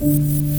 嗯。